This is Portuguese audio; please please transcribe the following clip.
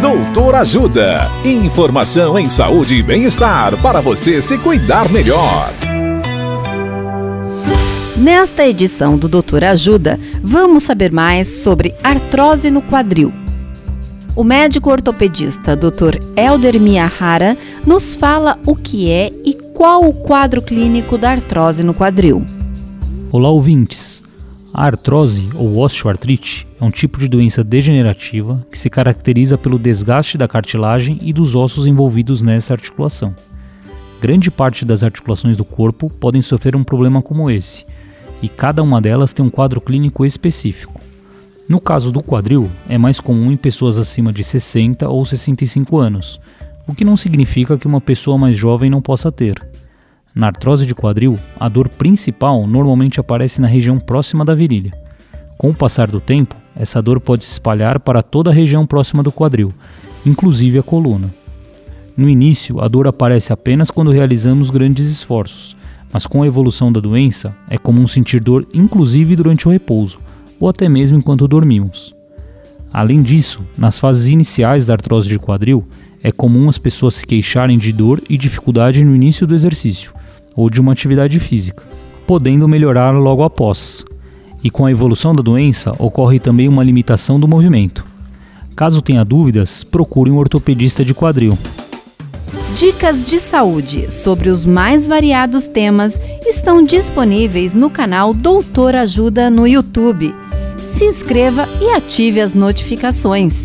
Doutor Ajuda. Informação em saúde e bem-estar para você se cuidar melhor. Nesta edição do Doutor Ajuda, vamos saber mais sobre artrose no quadril. O médico ortopedista Dr. Elder Miyahara nos fala o que é e qual o quadro clínico da artrose no quadril. Olá, ouvintes. A artrose ou osteoartrite é um tipo de doença degenerativa que se caracteriza pelo desgaste da cartilagem e dos ossos envolvidos nessa articulação. Grande parte das articulações do corpo podem sofrer um problema como esse, e cada uma delas tem um quadro clínico específico. No caso do quadril, é mais comum em pessoas acima de 60 ou 65 anos, o que não significa que uma pessoa mais jovem não possa ter. Na artrose de quadril, a dor principal normalmente aparece na região próxima da virilha. Com o passar do tempo, essa dor pode se espalhar para toda a região próxima do quadril, inclusive a coluna. No início, a dor aparece apenas quando realizamos grandes esforços, mas com a evolução da doença, é comum sentir dor inclusive durante o repouso, ou até mesmo enquanto dormimos. Além disso, nas fases iniciais da artrose de quadril, é comum as pessoas se queixarem de dor e dificuldade no início do exercício, ou de uma atividade física, podendo melhorar logo após. E com a evolução da doença, ocorre também uma limitação do movimento. Caso tenha dúvidas, procure um ortopedista de quadril. Dicas de saúde sobre os mais variados temas estão disponíveis no canal Doutor Ajuda no YouTube. Se inscreva e ative as notificações.